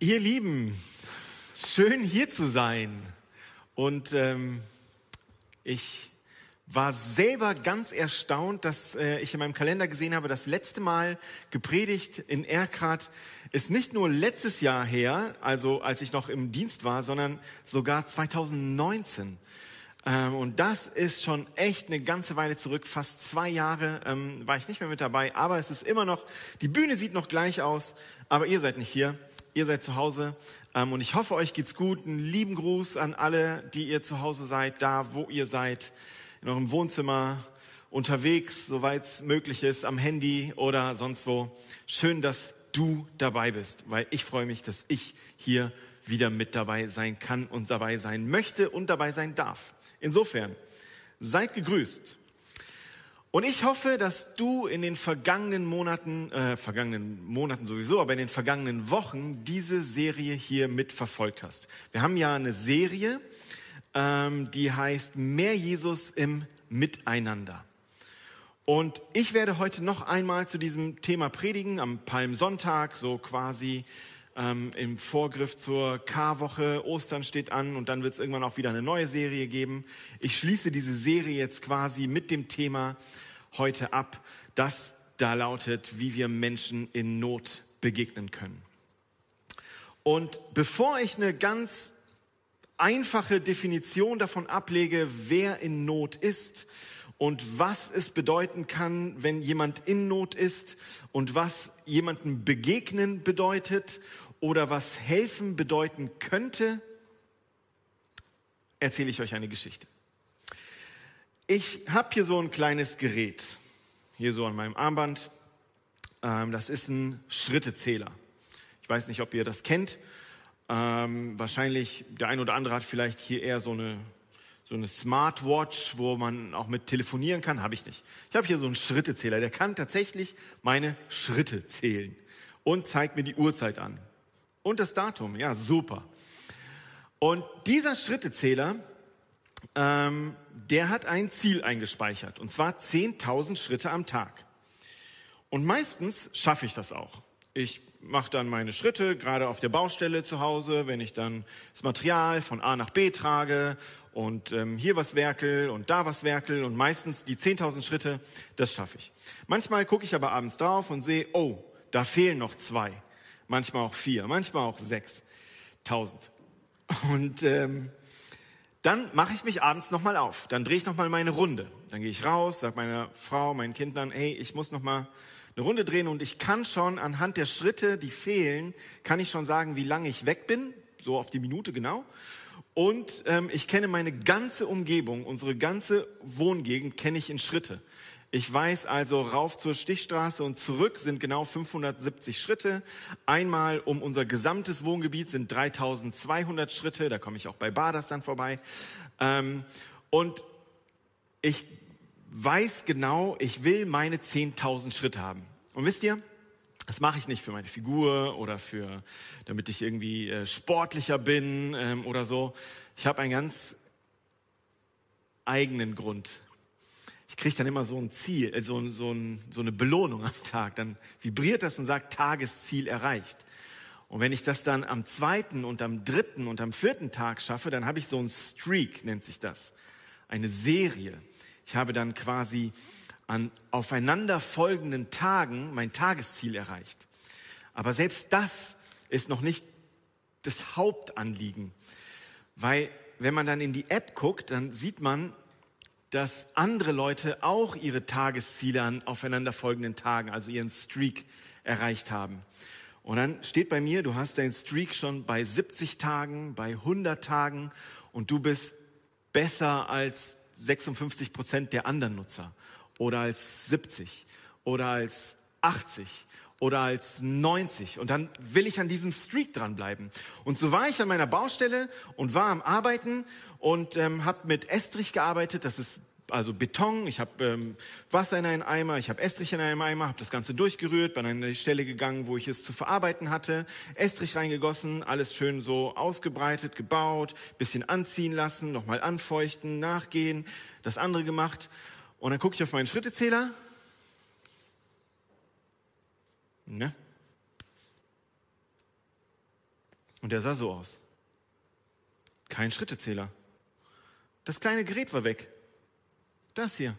Ihr Lieben, schön hier zu sein. Und ähm, ich war selber ganz erstaunt, dass äh, ich in meinem Kalender gesehen habe, das letzte Mal gepredigt in Erkrath ist nicht nur letztes Jahr her, also als ich noch im Dienst war, sondern sogar 2019. Ähm, und das ist schon echt eine ganze Weile zurück. Fast zwei Jahre ähm, war ich nicht mehr mit dabei, aber es ist immer noch, die Bühne sieht noch gleich aus, aber ihr seid nicht hier. Ihr seid zu Hause ähm, und ich hoffe, euch geht's gut. Einen lieben Gruß an alle, die ihr zu Hause seid, da wo ihr seid, in eurem Wohnzimmer, unterwegs, soweit es möglich ist, am Handy oder sonst wo. Schön, dass du dabei bist, weil ich freue mich, dass ich hier wieder mit dabei sein kann und dabei sein möchte und dabei sein darf. Insofern, seid gegrüßt. Und ich hoffe, dass du in den vergangenen Monaten, äh, vergangenen Monaten sowieso, aber in den vergangenen Wochen diese Serie hier mitverfolgt hast. Wir haben ja eine Serie, ähm, die heißt Mehr Jesus im Miteinander. Und ich werde heute noch einmal zu diesem Thema predigen, am Palmsonntag, so quasi ähm, im Vorgriff zur Karwoche. Ostern steht an und dann wird es irgendwann auch wieder eine neue Serie geben. Ich schließe diese Serie jetzt quasi mit dem Thema heute ab, das da lautet, wie wir Menschen in Not begegnen können. Und bevor ich eine ganz einfache Definition davon ablege, wer in Not ist und was es bedeuten kann, wenn jemand in Not ist und was jemandem begegnen bedeutet oder was helfen bedeuten könnte, erzähle ich euch eine Geschichte. Ich habe hier so ein kleines Gerät, hier so an meinem Armband. Ähm, das ist ein Schrittezähler. Ich weiß nicht, ob ihr das kennt. Ähm, wahrscheinlich, der ein oder andere hat vielleicht hier eher so eine, so eine Smartwatch, wo man auch mit telefonieren kann. Habe ich nicht. Ich habe hier so einen Schrittezähler, der kann tatsächlich meine Schritte zählen und zeigt mir die Uhrzeit an. Und das Datum, ja, super. Und dieser Schrittezähler, ähm, der hat ein Ziel eingespeichert, und zwar 10.000 Schritte am Tag. Und meistens schaffe ich das auch. Ich mache dann meine Schritte, gerade auf der Baustelle zu Hause, wenn ich dann das Material von A nach B trage und ähm, hier was werkel und da was werkel und meistens die 10.000 Schritte, das schaffe ich. Manchmal gucke ich aber abends drauf und sehe, oh, da fehlen noch zwei manchmal auch vier, manchmal auch sechstausend. Und ähm, dann mache ich mich abends nochmal auf. Dann drehe ich nochmal meine Runde. Dann gehe ich raus, sage meiner Frau, meinen Kindern, hey, ich muss nochmal eine Runde drehen und ich kann schon anhand der Schritte, die fehlen, kann ich schon sagen, wie lange ich weg bin, so auf die Minute genau. Und ähm, ich kenne meine ganze Umgebung, unsere ganze Wohngegend kenne ich in Schritte. Ich weiß also, rauf zur Stichstraße und zurück sind genau 570 Schritte. Einmal um unser gesamtes Wohngebiet sind 3200 Schritte. Da komme ich auch bei Baders dann vorbei. Ähm, und ich weiß genau, ich will meine 10.000 Schritte haben. Und wisst ihr, das mache ich nicht für meine Figur oder für, damit ich irgendwie äh, sportlicher bin ähm, oder so. Ich habe einen ganz eigenen Grund, kriege dann immer so ein Ziel, äh, so, so, so eine Belohnung am Tag. Dann vibriert das und sagt, Tagesziel erreicht. Und wenn ich das dann am zweiten und am dritten und am vierten Tag schaffe, dann habe ich so ein Streak, nennt sich das. Eine Serie. Ich habe dann quasi an aufeinanderfolgenden Tagen mein Tagesziel erreicht. Aber selbst das ist noch nicht das Hauptanliegen. Weil wenn man dann in die App guckt, dann sieht man, dass andere Leute auch ihre Tagesziele an aufeinanderfolgenden Tagen, also ihren Streak erreicht haben. Und dann steht bei mir, du hast deinen Streak schon bei 70 Tagen, bei 100 Tagen und du bist besser als 56 Prozent der anderen Nutzer oder als 70 oder als 80 oder als 90 und dann will ich an diesem Streak dranbleiben. Und so war ich an meiner Baustelle und war am Arbeiten und ähm, habe mit Estrich gearbeitet, das ist also Beton, ich habe ähm, Wasser in einen Eimer, ich habe Estrich in einen Eimer, habe das Ganze durchgerührt, bin an eine Stelle gegangen, wo ich es zu verarbeiten hatte, Estrich reingegossen, alles schön so ausgebreitet, gebaut, bisschen anziehen lassen, nochmal anfeuchten, nachgehen, das andere gemacht. Und dann gucke ich auf meinen Schrittezähler Ne? Und der sah so aus. Kein Schrittezähler. Das kleine Gerät war weg. Das hier.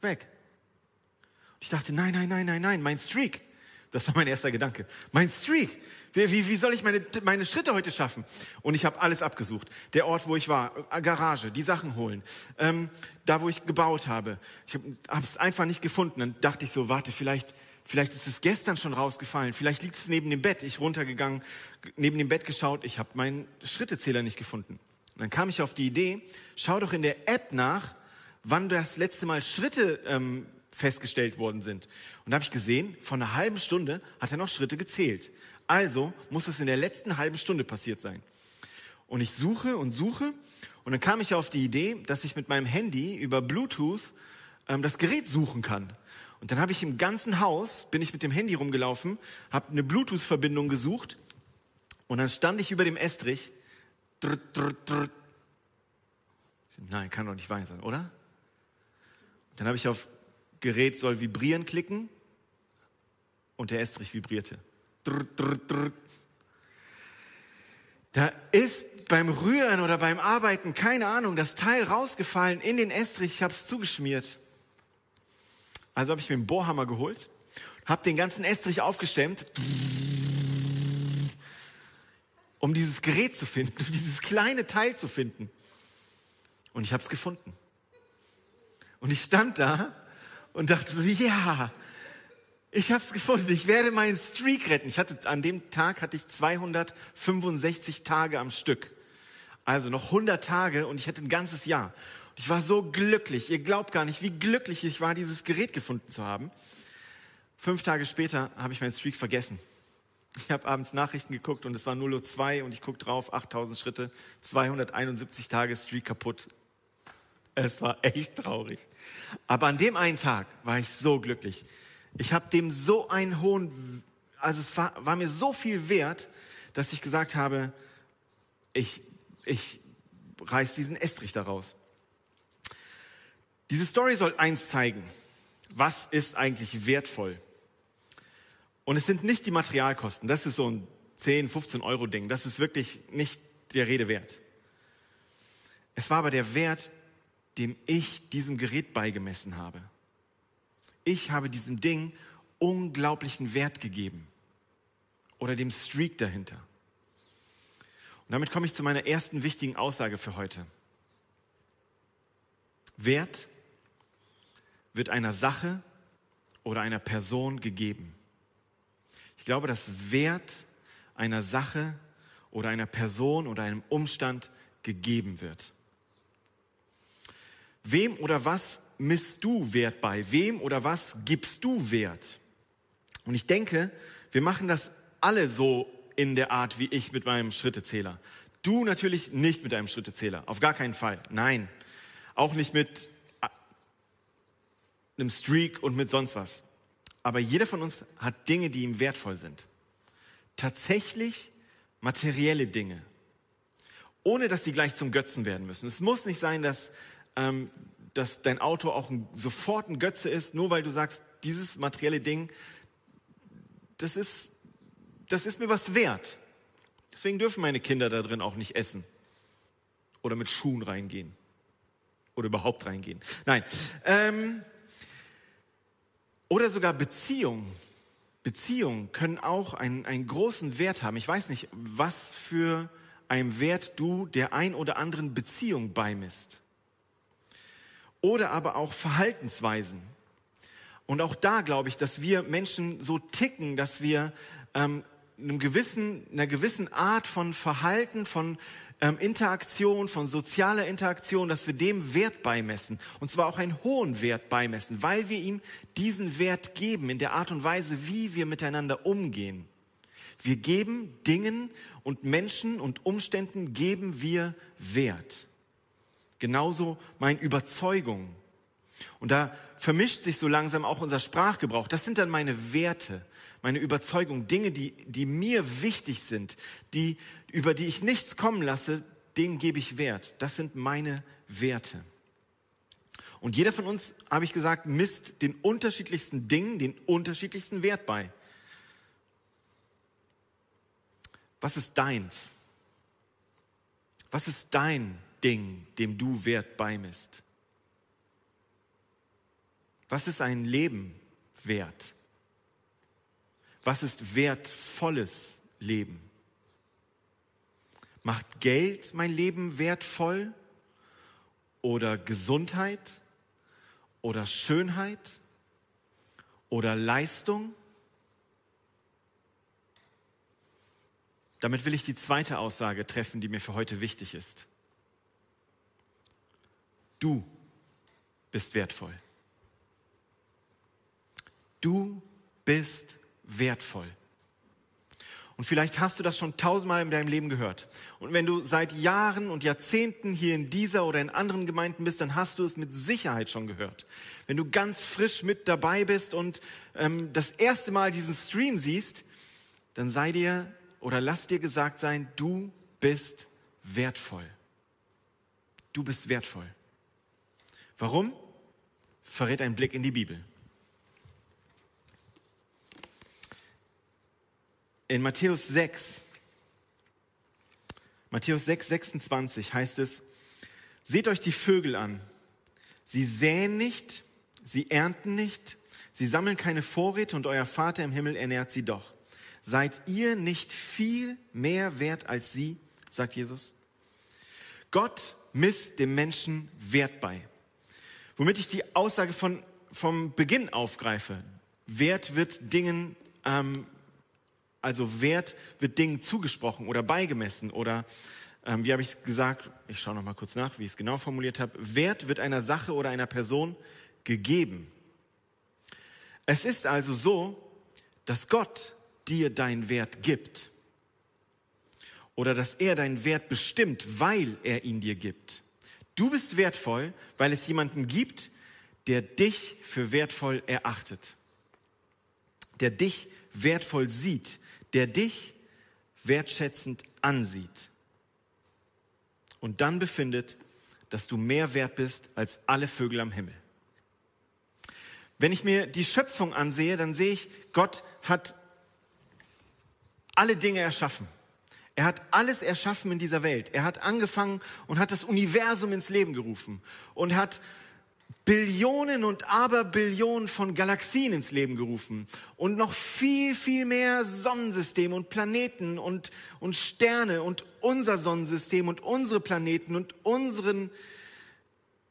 Weg. Ich dachte, nein, nein, nein, nein, nein, mein Streak. Das war mein erster Gedanke. Mein Streak. Wie, wie, wie soll ich meine, meine Schritte heute schaffen? Und ich habe alles abgesucht. Der Ort, wo ich war, äh, Garage, die Sachen holen, ähm, da, wo ich gebaut habe. Ich habe es einfach nicht gefunden. Dann dachte ich so, warte, vielleicht, vielleicht ist es gestern schon rausgefallen. Vielleicht liegt es neben dem Bett. Ich runtergegangen, neben dem Bett geschaut. Ich habe meinen Schrittezähler nicht gefunden. Und dann kam ich auf die Idee, schau doch in der App nach, wann das letzte Mal Schritte ähm, festgestellt worden sind. Und da habe ich gesehen, von einer halben Stunde hat er noch Schritte gezählt. Also muss es in der letzten halben Stunde passiert sein. Und ich suche und suche und dann kam ich auf die Idee, dass ich mit meinem Handy über Bluetooth ähm, das Gerät suchen kann. Und dann habe ich im ganzen Haus, bin ich mit dem Handy rumgelaufen, habe eine Bluetooth-Verbindung gesucht und dann stand ich über dem Estrich. Drr, drr, drr. Nein, kann doch nicht wahr sein, oder? Dann habe ich auf Gerät soll vibrieren klicken und der Estrich vibrierte. Drr, drr, drr. Da ist beim Rühren oder beim Arbeiten, keine Ahnung, das Teil rausgefallen in den Estrich, ich habe es zugeschmiert. Also habe ich mir einen Bohrhammer geholt, habe den ganzen Estrich aufgestemmt, um dieses Gerät zu finden, um dieses kleine Teil zu finden. Und ich habe es gefunden. Und ich stand da und dachte so, ja, ich habe es gefunden. Ich werde meinen Streak retten. Ich hatte an dem Tag hatte ich 265 Tage am Stück. Also noch 100 Tage und ich hatte ein ganzes Jahr. Ich war so glücklich. Ihr glaubt gar nicht, wie glücklich ich war, dieses Gerät gefunden zu haben. Fünf Tage später habe ich meinen Streak vergessen. Ich habe abends Nachrichten geguckt und es war 0.02 Uhr und ich gucke drauf, 8000 Schritte, 271 Tage Streak kaputt. Es war echt traurig. Aber an dem einen Tag war ich so glücklich. Ich habe dem so einen hohen, also es war, war mir so viel wert, dass ich gesagt habe, ich, ich reiß diesen Estrich daraus. Diese Story soll eins zeigen. Was ist eigentlich wertvoll? Und es sind nicht die Materialkosten. Das ist so ein 10, 15 Euro Ding. Das ist wirklich nicht der Rede wert. Es war aber der Wert, dem ich diesem Gerät beigemessen habe. Ich habe diesem Ding unglaublichen Wert gegeben oder dem Streak dahinter. Und damit komme ich zu meiner ersten wichtigen Aussage für heute. Wert wird einer Sache oder einer Person gegeben. Ich glaube, dass Wert einer Sache oder einer Person oder einem Umstand gegeben wird. Wem oder was misst du Wert bei? Wem oder was gibst du Wert? Und ich denke, wir machen das alle so in der Art wie ich mit meinem Schrittezähler. Du natürlich nicht mit deinem Schrittezähler, auf gar keinen Fall. Nein, auch nicht mit äh, einem Streak und mit sonst was. Aber jeder von uns hat Dinge, die ihm wertvoll sind. Tatsächlich materielle Dinge. Ohne dass sie gleich zum Götzen werden müssen. Es muss nicht sein, dass ähm, dass dein Auto auch ein, sofort ein Götze ist, nur weil du sagst, dieses materielle Ding, das ist, das ist mir was wert. Deswegen dürfen meine Kinder da drin auch nicht essen oder mit Schuhen reingehen oder überhaupt reingehen. Nein. Ähm, oder sogar Beziehungen. Beziehungen können auch einen, einen großen Wert haben. Ich weiß nicht, was für einen Wert du der ein oder anderen Beziehung beimisst oder aber auch Verhaltensweisen. Und auch da glaube ich, dass wir Menschen so ticken, dass wir ähm, einem gewissen, einer gewissen Art von Verhalten, von ähm, Interaktion, von sozialer Interaktion, dass wir dem Wert beimessen. Und zwar auch einen hohen Wert beimessen, weil wir ihm diesen Wert geben in der Art und Weise, wie wir miteinander umgehen. Wir geben Dingen und Menschen und Umständen geben wir Wert. Genauso meine Überzeugung. Und da vermischt sich so langsam auch unser Sprachgebrauch. Das sind dann meine Werte, meine Überzeugung, Dinge, die, die mir wichtig sind, die, über die ich nichts kommen lasse, denen gebe ich Wert. Das sind meine Werte. Und jeder von uns, habe ich gesagt, misst den unterschiedlichsten Dingen den unterschiedlichsten Wert bei. Was ist deins? Was ist dein Ding, dem du Wert beimisst? Was ist ein Leben wert? Was ist wertvolles Leben? Macht Geld mein Leben wertvoll? Oder Gesundheit? Oder Schönheit? Oder Leistung? Damit will ich die zweite Aussage treffen, die mir für heute wichtig ist. Du bist wertvoll. Du bist wertvoll. Und vielleicht hast du das schon tausendmal in deinem Leben gehört. Und wenn du seit Jahren und Jahrzehnten hier in dieser oder in anderen Gemeinden bist, dann hast du es mit Sicherheit schon gehört. Wenn du ganz frisch mit dabei bist und ähm, das erste Mal diesen Stream siehst, dann sei dir oder lass dir gesagt sein, du bist wertvoll. Du bist wertvoll. Warum? Verrät ein Blick in die Bibel. In Matthäus 6, Matthäus 6, 26 heißt es, seht euch die Vögel an. Sie säen nicht, sie ernten nicht, sie sammeln keine Vorräte und euer Vater im Himmel ernährt sie doch. Seid ihr nicht viel mehr wert als sie, sagt Jesus? Gott misst dem Menschen Wert bei. Womit ich die Aussage von, vom Beginn aufgreife. Wert wird Dingen ähm, also Wert wird Dingen zugesprochen oder beigemessen oder ähm, wie habe ich es gesagt? Ich schaue noch mal kurz nach, wie ich es genau formuliert habe. Wert wird einer Sache oder einer Person gegeben. Es ist also so, dass Gott dir deinen Wert gibt oder dass er deinen Wert bestimmt, weil er ihn dir gibt. Du bist wertvoll, weil es jemanden gibt, der dich für wertvoll erachtet, der dich wertvoll sieht, der dich wertschätzend ansieht und dann befindet, dass du mehr wert bist als alle Vögel am Himmel. Wenn ich mir die Schöpfung ansehe, dann sehe ich, Gott hat alle Dinge erschaffen. Er hat alles erschaffen in dieser Welt. Er hat angefangen und hat das Universum ins Leben gerufen und hat Billionen und Aberbillionen von Galaxien ins Leben gerufen und noch viel, viel mehr Sonnensysteme und Planeten und, und Sterne und unser Sonnensystem und unsere Planeten und unseren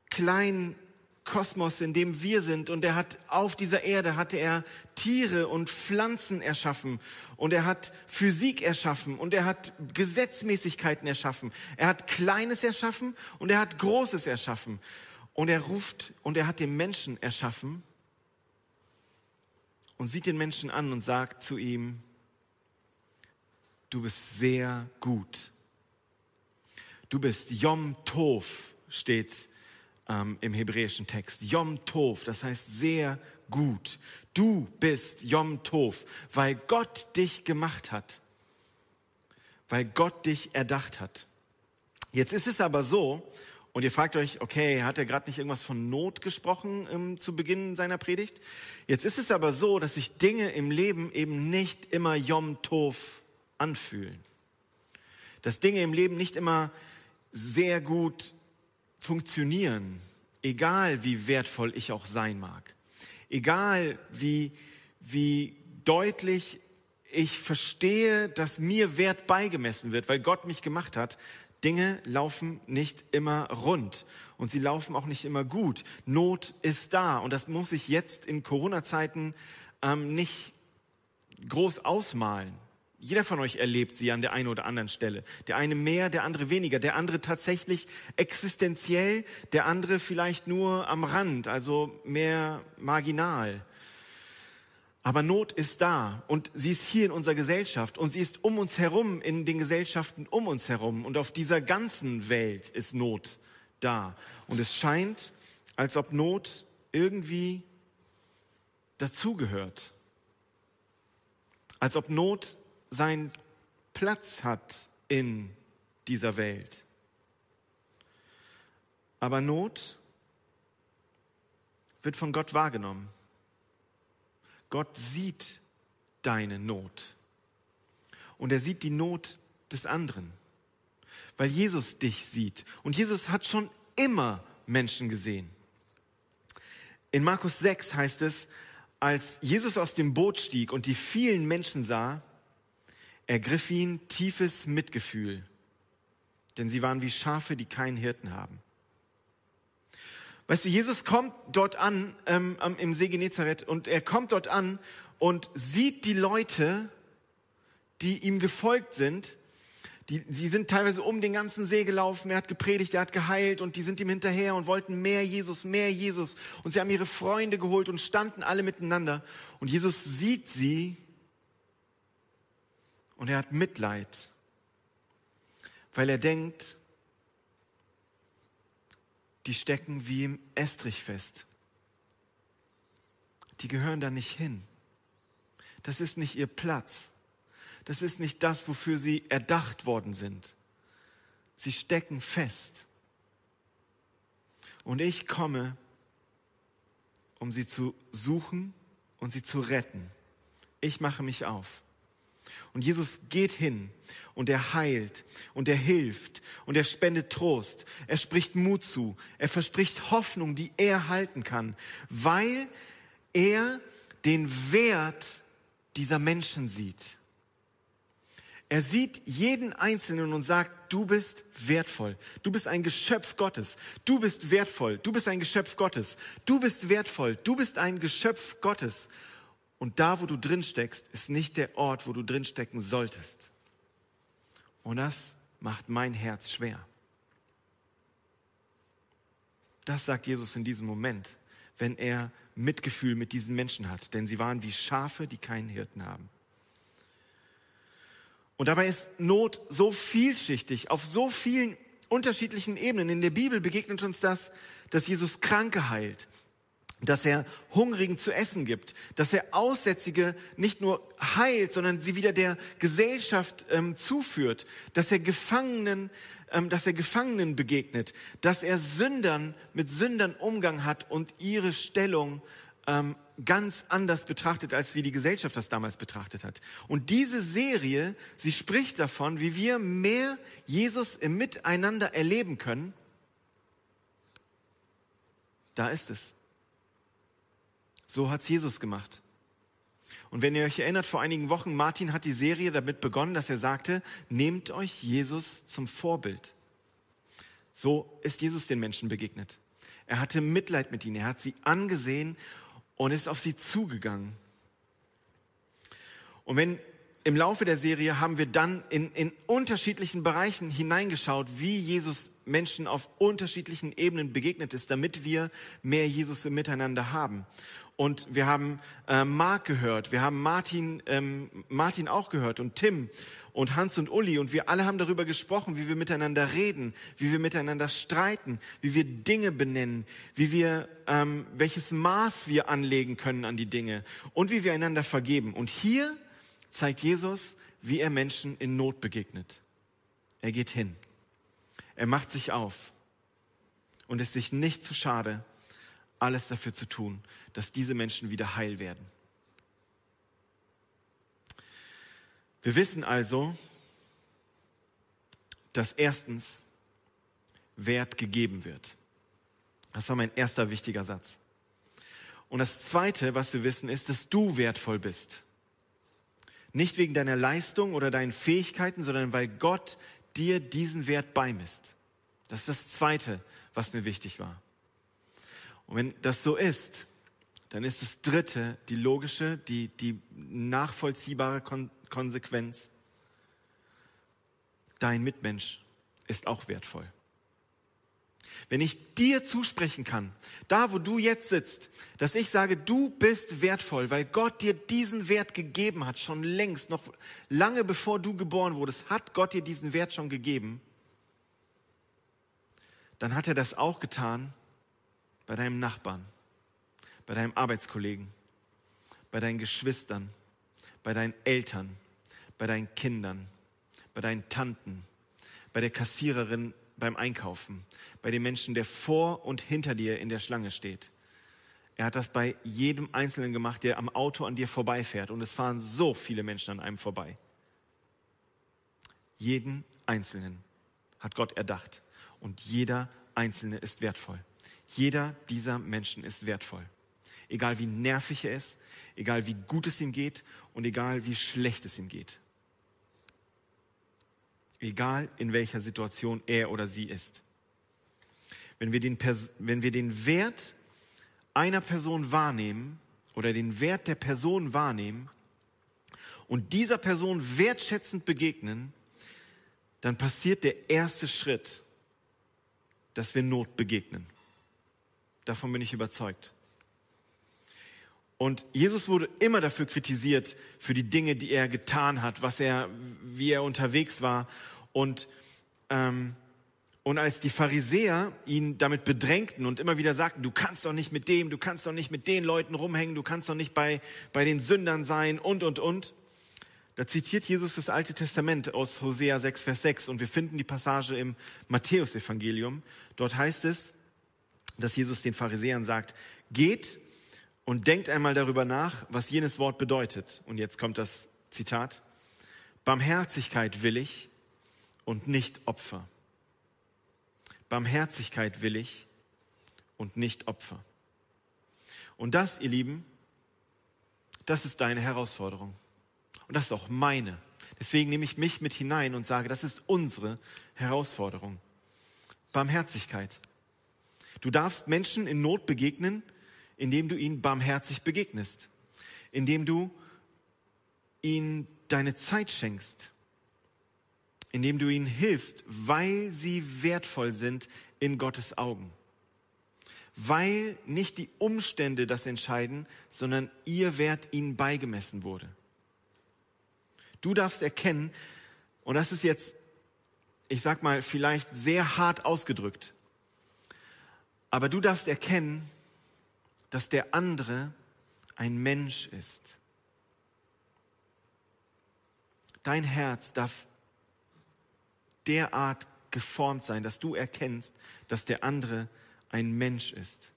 kleinen Kosmos, in dem wir sind. Und er hat auf dieser Erde hatte er Tiere und Pflanzen erschaffen und er hat Physik erschaffen und er hat Gesetzmäßigkeiten erschaffen. Er hat Kleines erschaffen und er hat Großes erschaffen. Und er ruft und er hat den Menschen erschaffen und sieht den Menschen an und sagt zu ihm, du bist sehr gut. Du bist Yom Tov, steht ähm, im hebräischen Text. Yom Tov, das heißt sehr gut. Du bist Yom Tov, weil Gott dich gemacht hat, weil Gott dich erdacht hat. Jetzt ist es aber so, und ihr fragt euch, okay, hat er gerade nicht irgendwas von Not gesprochen ähm, zu Beginn seiner Predigt? Jetzt ist es aber so, dass sich Dinge im Leben eben nicht immer Yom Tov anfühlen. Dass Dinge im Leben nicht immer sehr gut funktionieren, egal wie wertvoll ich auch sein mag. Egal wie, wie deutlich ich verstehe, dass mir Wert beigemessen wird, weil Gott mich gemacht hat, Dinge laufen nicht immer rund und sie laufen auch nicht immer gut. Not ist da und das muss ich jetzt in Corona-Zeiten ähm, nicht groß ausmalen. Jeder von euch erlebt sie an der einen oder anderen Stelle. Der eine mehr, der andere weniger, der andere tatsächlich existenziell, der andere vielleicht nur am Rand, also mehr marginal. Aber Not ist da und sie ist hier in unserer Gesellschaft und sie ist um uns herum, in den Gesellschaften um uns herum und auf dieser ganzen Welt ist Not da. Und es scheint, als ob Not irgendwie dazugehört. Als ob Not seinen Platz hat in dieser Welt. Aber Not wird von Gott wahrgenommen. Gott sieht deine Not. Und er sieht die Not des anderen, weil Jesus dich sieht. Und Jesus hat schon immer Menschen gesehen. In Markus 6 heißt es, als Jesus aus dem Boot stieg und die vielen Menschen sah, ergriff ihn tiefes Mitgefühl, denn sie waren wie Schafe, die keinen Hirten haben. Weißt du, Jesus kommt dort an ähm, im See Genezareth und er kommt dort an und sieht die Leute, die ihm gefolgt sind. Die, die sind teilweise um den ganzen See gelaufen, er hat gepredigt, er hat geheilt und die sind ihm hinterher und wollten mehr Jesus, mehr Jesus. Und sie haben ihre Freunde geholt und standen alle miteinander. Und Jesus sieht sie und er hat Mitleid, weil er denkt, die stecken wie im Estrich fest. Die gehören da nicht hin. Das ist nicht ihr Platz. Das ist nicht das, wofür sie erdacht worden sind. Sie stecken fest. Und ich komme, um sie zu suchen und sie zu retten. Ich mache mich auf. Und Jesus geht hin und er heilt und er hilft und er spendet Trost. Er spricht Mut zu. Er verspricht Hoffnung, die er halten kann, weil er den Wert dieser Menschen sieht. Er sieht jeden Einzelnen und sagt, du bist wertvoll. Du bist ein Geschöpf Gottes. Du bist wertvoll. Du bist ein Geschöpf Gottes. Du bist wertvoll. Du bist ein Geschöpf Gottes. Und da, wo du drin steckst, ist nicht der Ort, wo du drin stecken solltest. Und das macht mein Herz schwer. Das sagt Jesus in diesem Moment, wenn er Mitgefühl mit diesen Menschen hat, denn sie waren wie Schafe, die keinen Hirten haben. Und dabei ist Not so vielschichtig, auf so vielen unterschiedlichen Ebenen. In der Bibel begegnet uns das, dass Jesus Kranke heilt, dass er Hungrigen zu essen gibt, dass er Aussätzige nicht nur heilt, sondern sie wieder der Gesellschaft ähm, zuführt, dass er Gefangenen, ähm, dass er Gefangenen begegnet, dass er Sündern mit Sündern Umgang hat und ihre Stellung ähm, ganz anders betrachtet, als wie die Gesellschaft das damals betrachtet hat. Und diese Serie, sie spricht davon, wie wir mehr Jesus im Miteinander erleben können. Da ist es. So hat's Jesus gemacht. Und wenn ihr euch erinnert, vor einigen Wochen, Martin hat die Serie damit begonnen, dass er sagte, nehmt euch Jesus zum Vorbild. So ist Jesus den Menschen begegnet. Er hatte Mitleid mit ihnen, er hat sie angesehen und ist auf sie zugegangen. Und wenn im Laufe der Serie haben wir dann in, in unterschiedlichen Bereichen hineingeschaut, wie Jesus Menschen auf unterschiedlichen Ebenen begegnet ist, damit wir mehr Jesus im Miteinander haben. Und wir haben äh, Mark gehört, wir haben Martin, ähm, Martin auch gehört und Tim und Hans und Uli und wir alle haben darüber gesprochen, wie wir miteinander reden, wie wir miteinander streiten, wie wir Dinge benennen, wie wir ähm, welches Maß wir anlegen können an die Dinge und wie wir einander vergeben. Und hier zeigt Jesus, wie er Menschen in Not begegnet. Er geht hin, er macht sich auf und ist sich nicht zu schade, alles dafür zu tun, dass diese Menschen wieder heil werden. Wir wissen also, dass erstens Wert gegeben wird. Das war mein erster wichtiger Satz. Und das Zweite, was wir wissen, ist, dass du wertvoll bist. Nicht wegen deiner Leistung oder deinen Fähigkeiten, sondern weil Gott dir diesen Wert beimisst. Das ist das Zweite, was mir wichtig war. Und wenn das so ist, dann ist das dritte, die logische, die, die nachvollziehbare Kon Konsequenz. Dein Mitmensch ist auch wertvoll. Wenn ich dir zusprechen kann, da wo du jetzt sitzt, dass ich sage, du bist wertvoll, weil Gott dir diesen Wert gegeben hat, schon längst, noch lange bevor du geboren wurdest, hat Gott dir diesen Wert schon gegeben, dann hat er das auch getan bei deinem Nachbarn, bei deinem Arbeitskollegen, bei deinen Geschwistern, bei deinen Eltern, bei deinen Kindern, bei deinen Tanten, bei der Kassiererin beim Einkaufen, bei dem Menschen, der vor und hinter dir in der Schlange steht. Er hat das bei jedem Einzelnen gemacht, der am Auto an dir vorbeifährt. Und es fahren so viele Menschen an einem vorbei. Jeden Einzelnen hat Gott erdacht. Und jeder Einzelne ist wertvoll. Jeder dieser Menschen ist wertvoll. Egal wie nervig er ist, egal wie gut es ihm geht und egal wie schlecht es ihm geht. Egal in welcher Situation er oder sie ist. Wenn wir den, wenn wir den Wert einer Person wahrnehmen oder den Wert der Person wahrnehmen und dieser Person wertschätzend begegnen, dann passiert der erste Schritt, dass wir Not begegnen. Davon bin ich überzeugt. Und Jesus wurde immer dafür kritisiert, für die Dinge, die er getan hat, was er, wie er unterwegs war. Und, ähm, und als die Pharisäer ihn damit bedrängten und immer wieder sagten, du kannst doch nicht mit dem, du kannst doch nicht mit den Leuten rumhängen, du kannst doch nicht bei, bei den Sündern sein und, und, und. Da zitiert Jesus das Alte Testament aus Hosea 6, Vers 6 und wir finden die Passage im Matthäusevangelium. Dort heißt es, dass Jesus den Pharisäern sagt, geht und denkt einmal darüber nach, was jenes Wort bedeutet. Und jetzt kommt das Zitat. Barmherzigkeit will ich und nicht Opfer. Barmherzigkeit will ich und nicht Opfer. Und das, ihr Lieben, das ist deine Herausforderung. Und das ist auch meine. Deswegen nehme ich mich mit hinein und sage, das ist unsere Herausforderung. Barmherzigkeit. Du darfst Menschen in Not begegnen, indem du ihnen barmherzig begegnest, indem du ihnen deine Zeit schenkst, indem du ihnen hilfst, weil sie wertvoll sind in Gottes Augen. Weil nicht die Umstände das entscheiden, sondern ihr Wert ihnen beigemessen wurde. Du darfst erkennen, und das ist jetzt, ich sag mal, vielleicht sehr hart ausgedrückt, aber du darfst erkennen, dass der andere ein Mensch ist. Dein Herz darf derart geformt sein, dass du erkennst, dass der andere ein Mensch ist.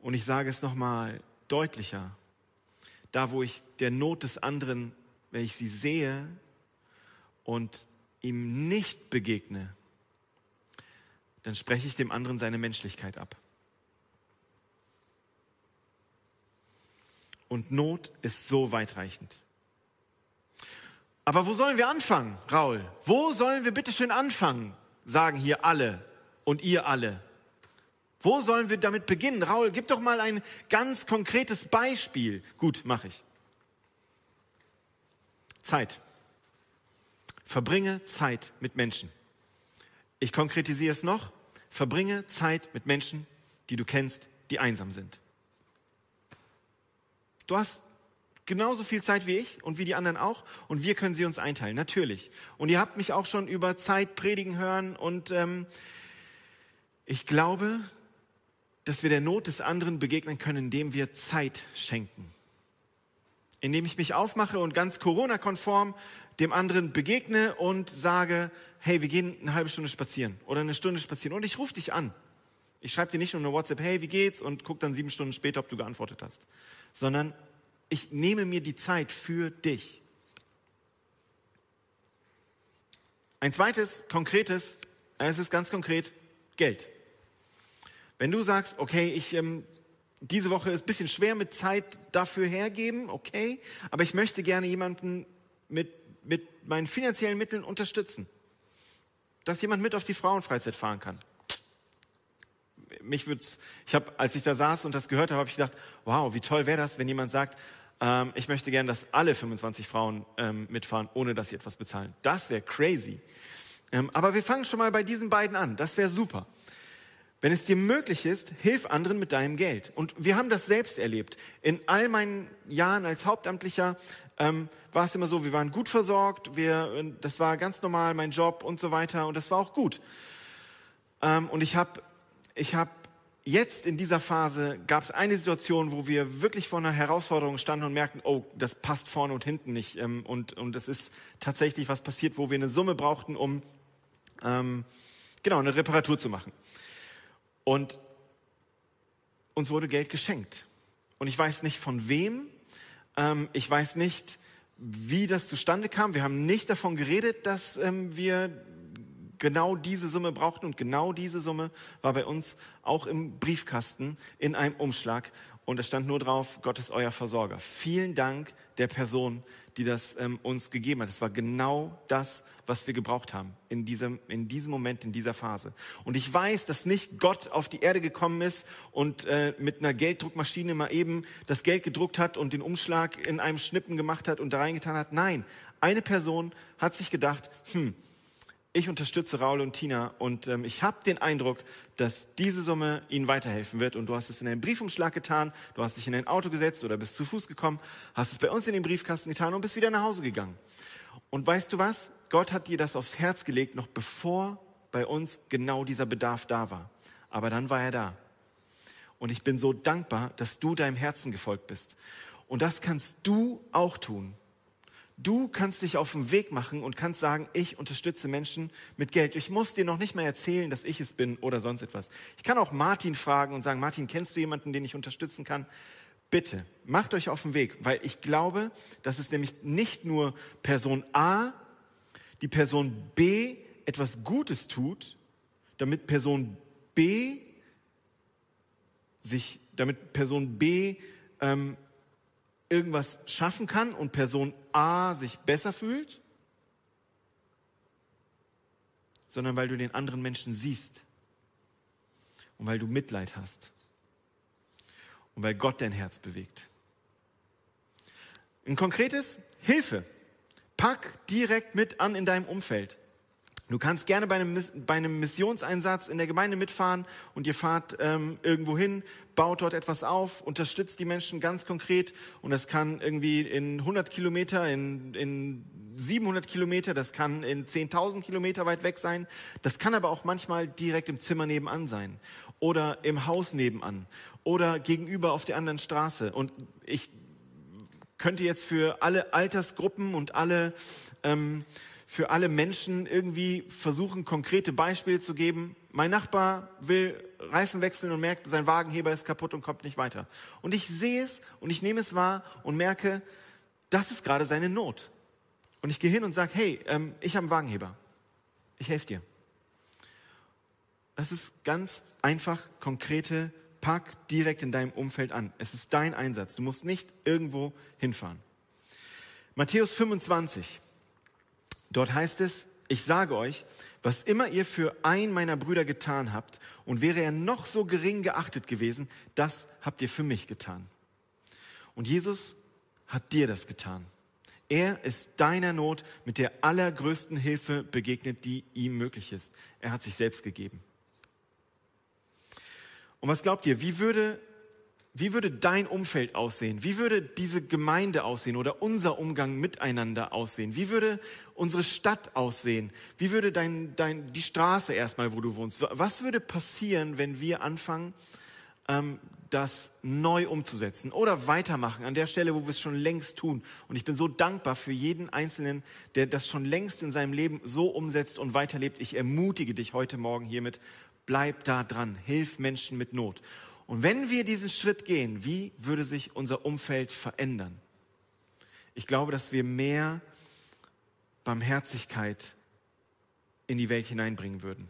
Und ich sage es nochmal deutlicher. Da, wo ich der Not des anderen, wenn ich sie sehe und ihm nicht begegne, dann spreche ich dem anderen seine Menschlichkeit ab. Und Not ist so weitreichend. Aber wo sollen wir anfangen, Raul? Wo sollen wir bitte schön anfangen? Sagen hier alle und ihr alle. Wo sollen wir damit beginnen? Raul, gib doch mal ein ganz konkretes Beispiel. Gut, mache ich. Zeit. Verbringe Zeit mit Menschen. Ich konkretisiere es noch. Verbringe Zeit mit Menschen, die du kennst, die einsam sind. Du hast genauso viel Zeit wie ich und wie die anderen auch und wir können sie uns einteilen, natürlich. Und ihr habt mich auch schon über Zeit predigen hören und ähm, ich glaube, dass wir der Not des anderen begegnen können, indem wir Zeit schenken. Indem ich mich aufmache und ganz Corona-konform dem anderen begegne und sage, hey, wir gehen eine halbe Stunde spazieren oder eine Stunde spazieren und ich rufe dich an. Ich schreibe dir nicht nur eine WhatsApp, hey, wie geht's? Und guck dann sieben Stunden später, ob du geantwortet hast. Sondern ich nehme mir die Zeit für dich. Ein zweites, konkretes, es ist ganz konkret, Geld. Wenn du sagst, okay, ich, ähm, diese Woche ist ein bisschen schwer mit Zeit dafür hergeben, okay, aber ich möchte gerne jemanden mit, mit meinen finanziellen Mitteln unterstützen, dass jemand mit auf die Frauenfreizeit fahren kann mich würd's, ich habe, als ich da saß und das gehört habe, habe ich gedacht, wow, wie toll wäre das, wenn jemand sagt, ähm, ich möchte gern, dass alle 25 Frauen ähm, mitfahren, ohne dass sie etwas bezahlen. Das wäre crazy. Ähm, aber wir fangen schon mal bei diesen beiden an. Das wäre super. Wenn es dir möglich ist, hilf anderen mit deinem Geld. Und wir haben das selbst erlebt. In all meinen Jahren als Hauptamtlicher ähm, war es immer so, wir waren gut versorgt, wir, das war ganz normal, mein Job und so weiter. Und das war auch gut. Ähm, und ich habe ich hab jetzt in dieser Phase gab es eine Situation, wo wir wirklich vor einer Herausforderung standen und merkten, oh, das passt vorne und hinten nicht. Ähm, und, und es ist tatsächlich was passiert, wo wir eine Summe brauchten, um ähm, genau eine Reparatur zu machen. Und uns wurde Geld geschenkt. Und ich weiß nicht von wem, ähm, ich weiß nicht, wie das zustande kam. Wir haben nicht davon geredet, dass ähm, wir genau diese Summe brauchten und genau diese Summe war bei uns auch im Briefkasten in einem Umschlag und es stand nur drauf, Gott ist euer Versorger. Vielen Dank der Person, die das ähm, uns gegeben hat. Es war genau das, was wir gebraucht haben in diesem, in diesem Moment, in dieser Phase. Und ich weiß, dass nicht Gott auf die Erde gekommen ist und äh, mit einer Gelddruckmaschine mal eben das Geld gedruckt hat und den Umschlag in einem Schnippen gemacht hat und da reingetan hat. Nein, eine Person hat sich gedacht, hm, ich unterstütze Raul und Tina und ähm, ich habe den Eindruck, dass diese Summe ihnen weiterhelfen wird. Und du hast es in einen Briefumschlag getan, du hast dich in ein Auto gesetzt oder bist zu Fuß gekommen, hast es bei uns in den Briefkasten getan und bist wieder nach Hause gegangen. Und weißt du was? Gott hat dir das aufs Herz gelegt, noch bevor bei uns genau dieser Bedarf da war. Aber dann war er da. Und ich bin so dankbar, dass du deinem Herzen gefolgt bist. Und das kannst du auch tun. Du kannst dich auf den Weg machen und kannst sagen, ich unterstütze Menschen mit Geld. Ich muss dir noch nicht mal erzählen, dass ich es bin oder sonst etwas. Ich kann auch Martin fragen und sagen, Martin, kennst du jemanden, den ich unterstützen kann? Bitte, macht euch auf den Weg, weil ich glaube, dass es nämlich nicht nur Person A, die Person B etwas Gutes tut, damit Person B sich, damit Person B ähm, irgendwas schaffen kann und Person A sich besser fühlt, sondern weil du den anderen Menschen siehst und weil du Mitleid hast und weil Gott dein Herz bewegt. Ein konkretes Hilfe. Pack direkt mit an in deinem Umfeld. Du kannst gerne bei einem, bei einem Missionseinsatz in der Gemeinde mitfahren und ihr fahrt ähm, irgendwo hin, baut dort etwas auf, unterstützt die Menschen ganz konkret. Und das kann irgendwie in 100 Kilometer, in, in 700 Kilometer, das kann in 10.000 Kilometer weit weg sein, das kann aber auch manchmal direkt im Zimmer nebenan sein oder im Haus nebenan oder gegenüber auf der anderen Straße. Und ich könnte jetzt für alle Altersgruppen und alle ähm, für alle Menschen irgendwie versuchen, konkrete Beispiele zu geben. Mein Nachbar will Reifen wechseln und merkt, sein Wagenheber ist kaputt und kommt nicht weiter. Und ich sehe es und ich nehme es wahr und merke, das ist gerade seine Not. Und ich gehe hin und sage, hey, ähm, ich habe einen Wagenheber. Ich helfe dir. Das ist ganz einfach, konkrete, pack direkt in deinem Umfeld an. Es ist dein Einsatz. Du musst nicht irgendwo hinfahren. Matthäus 25. Dort heißt es, ich sage euch, was immer ihr für einen meiner Brüder getan habt, und wäre er noch so gering geachtet gewesen, das habt ihr für mich getan. Und Jesus hat dir das getan. Er ist deiner Not mit der allergrößten Hilfe begegnet, die ihm möglich ist. Er hat sich selbst gegeben. Und was glaubt ihr, wie würde wie würde dein Umfeld aussehen? Wie würde diese Gemeinde aussehen oder unser Umgang miteinander aussehen? Wie würde unsere Stadt aussehen? Wie würde dein, dein, die Straße erstmal, wo du wohnst? Was würde passieren, wenn wir anfangen, ähm, das neu umzusetzen oder weitermachen an der Stelle, wo wir es schon längst tun? Und ich bin so dankbar für jeden Einzelnen, der das schon längst in seinem Leben so umsetzt und weiterlebt. Ich ermutige dich heute Morgen hiermit, bleib da dran, hilf Menschen mit Not. Und wenn wir diesen Schritt gehen, wie würde sich unser Umfeld verändern? Ich glaube, dass wir mehr Barmherzigkeit in die Welt hineinbringen würden.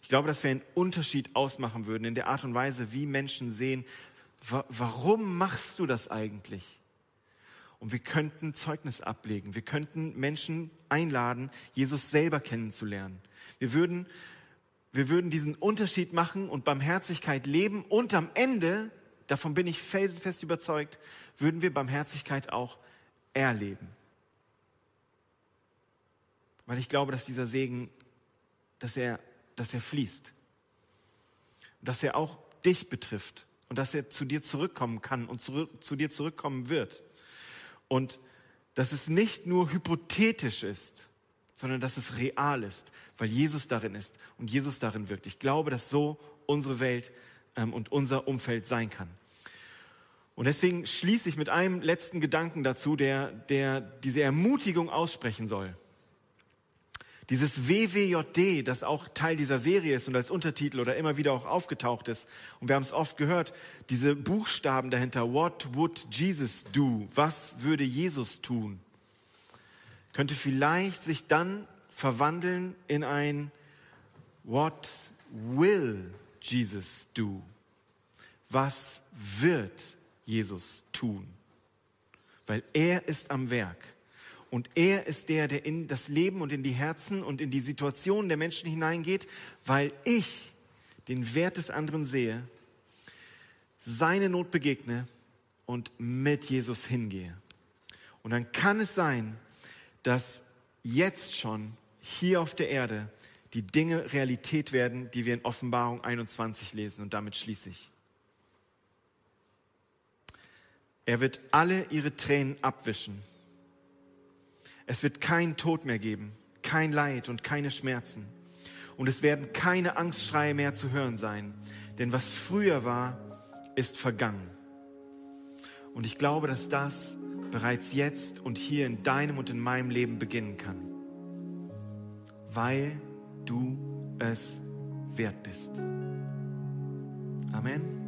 Ich glaube, dass wir einen Unterschied ausmachen würden in der Art und Weise, wie Menschen sehen, warum machst du das eigentlich? Und wir könnten Zeugnis ablegen. Wir könnten Menschen einladen, Jesus selber kennenzulernen. Wir würden wir würden diesen Unterschied machen und Barmherzigkeit leben und am Ende, davon bin ich felsenfest überzeugt, würden wir Barmherzigkeit auch erleben. Weil ich glaube, dass dieser Segen, dass er, dass er fließt. Und dass er auch dich betrifft und dass er zu dir zurückkommen kann und zu, zu dir zurückkommen wird. Und dass es nicht nur hypothetisch ist, sondern dass es real ist, weil Jesus darin ist und Jesus darin wirkt. Ich glaube, dass so unsere Welt ähm, und unser Umfeld sein kann. Und deswegen schließe ich mit einem letzten Gedanken dazu, der, der diese Ermutigung aussprechen soll. Dieses WWJD, das auch Teil dieser Serie ist und als Untertitel oder immer wieder auch aufgetaucht ist. Und wir haben es oft gehört, diese Buchstaben dahinter. What would Jesus do? Was würde Jesus tun? Könnte vielleicht sich dann verwandeln in ein What will Jesus do? Was wird Jesus tun? Weil er ist am Werk. Und er ist der, der in das Leben und in die Herzen und in die Situationen der Menschen hineingeht, weil ich den Wert des anderen sehe, seine Not begegne und mit Jesus hingehe. Und dann kann es sein, dass jetzt schon hier auf der Erde die Dinge Realität werden, die wir in Offenbarung 21 lesen. Und damit schließe ich. Er wird alle ihre Tränen abwischen. Es wird keinen Tod mehr geben, kein Leid und keine Schmerzen. Und es werden keine Angstschreie mehr zu hören sein. Denn was früher war, ist vergangen. Und ich glaube, dass das bereits jetzt und hier in deinem und in meinem Leben beginnen kann. Weil du es wert bist. Amen.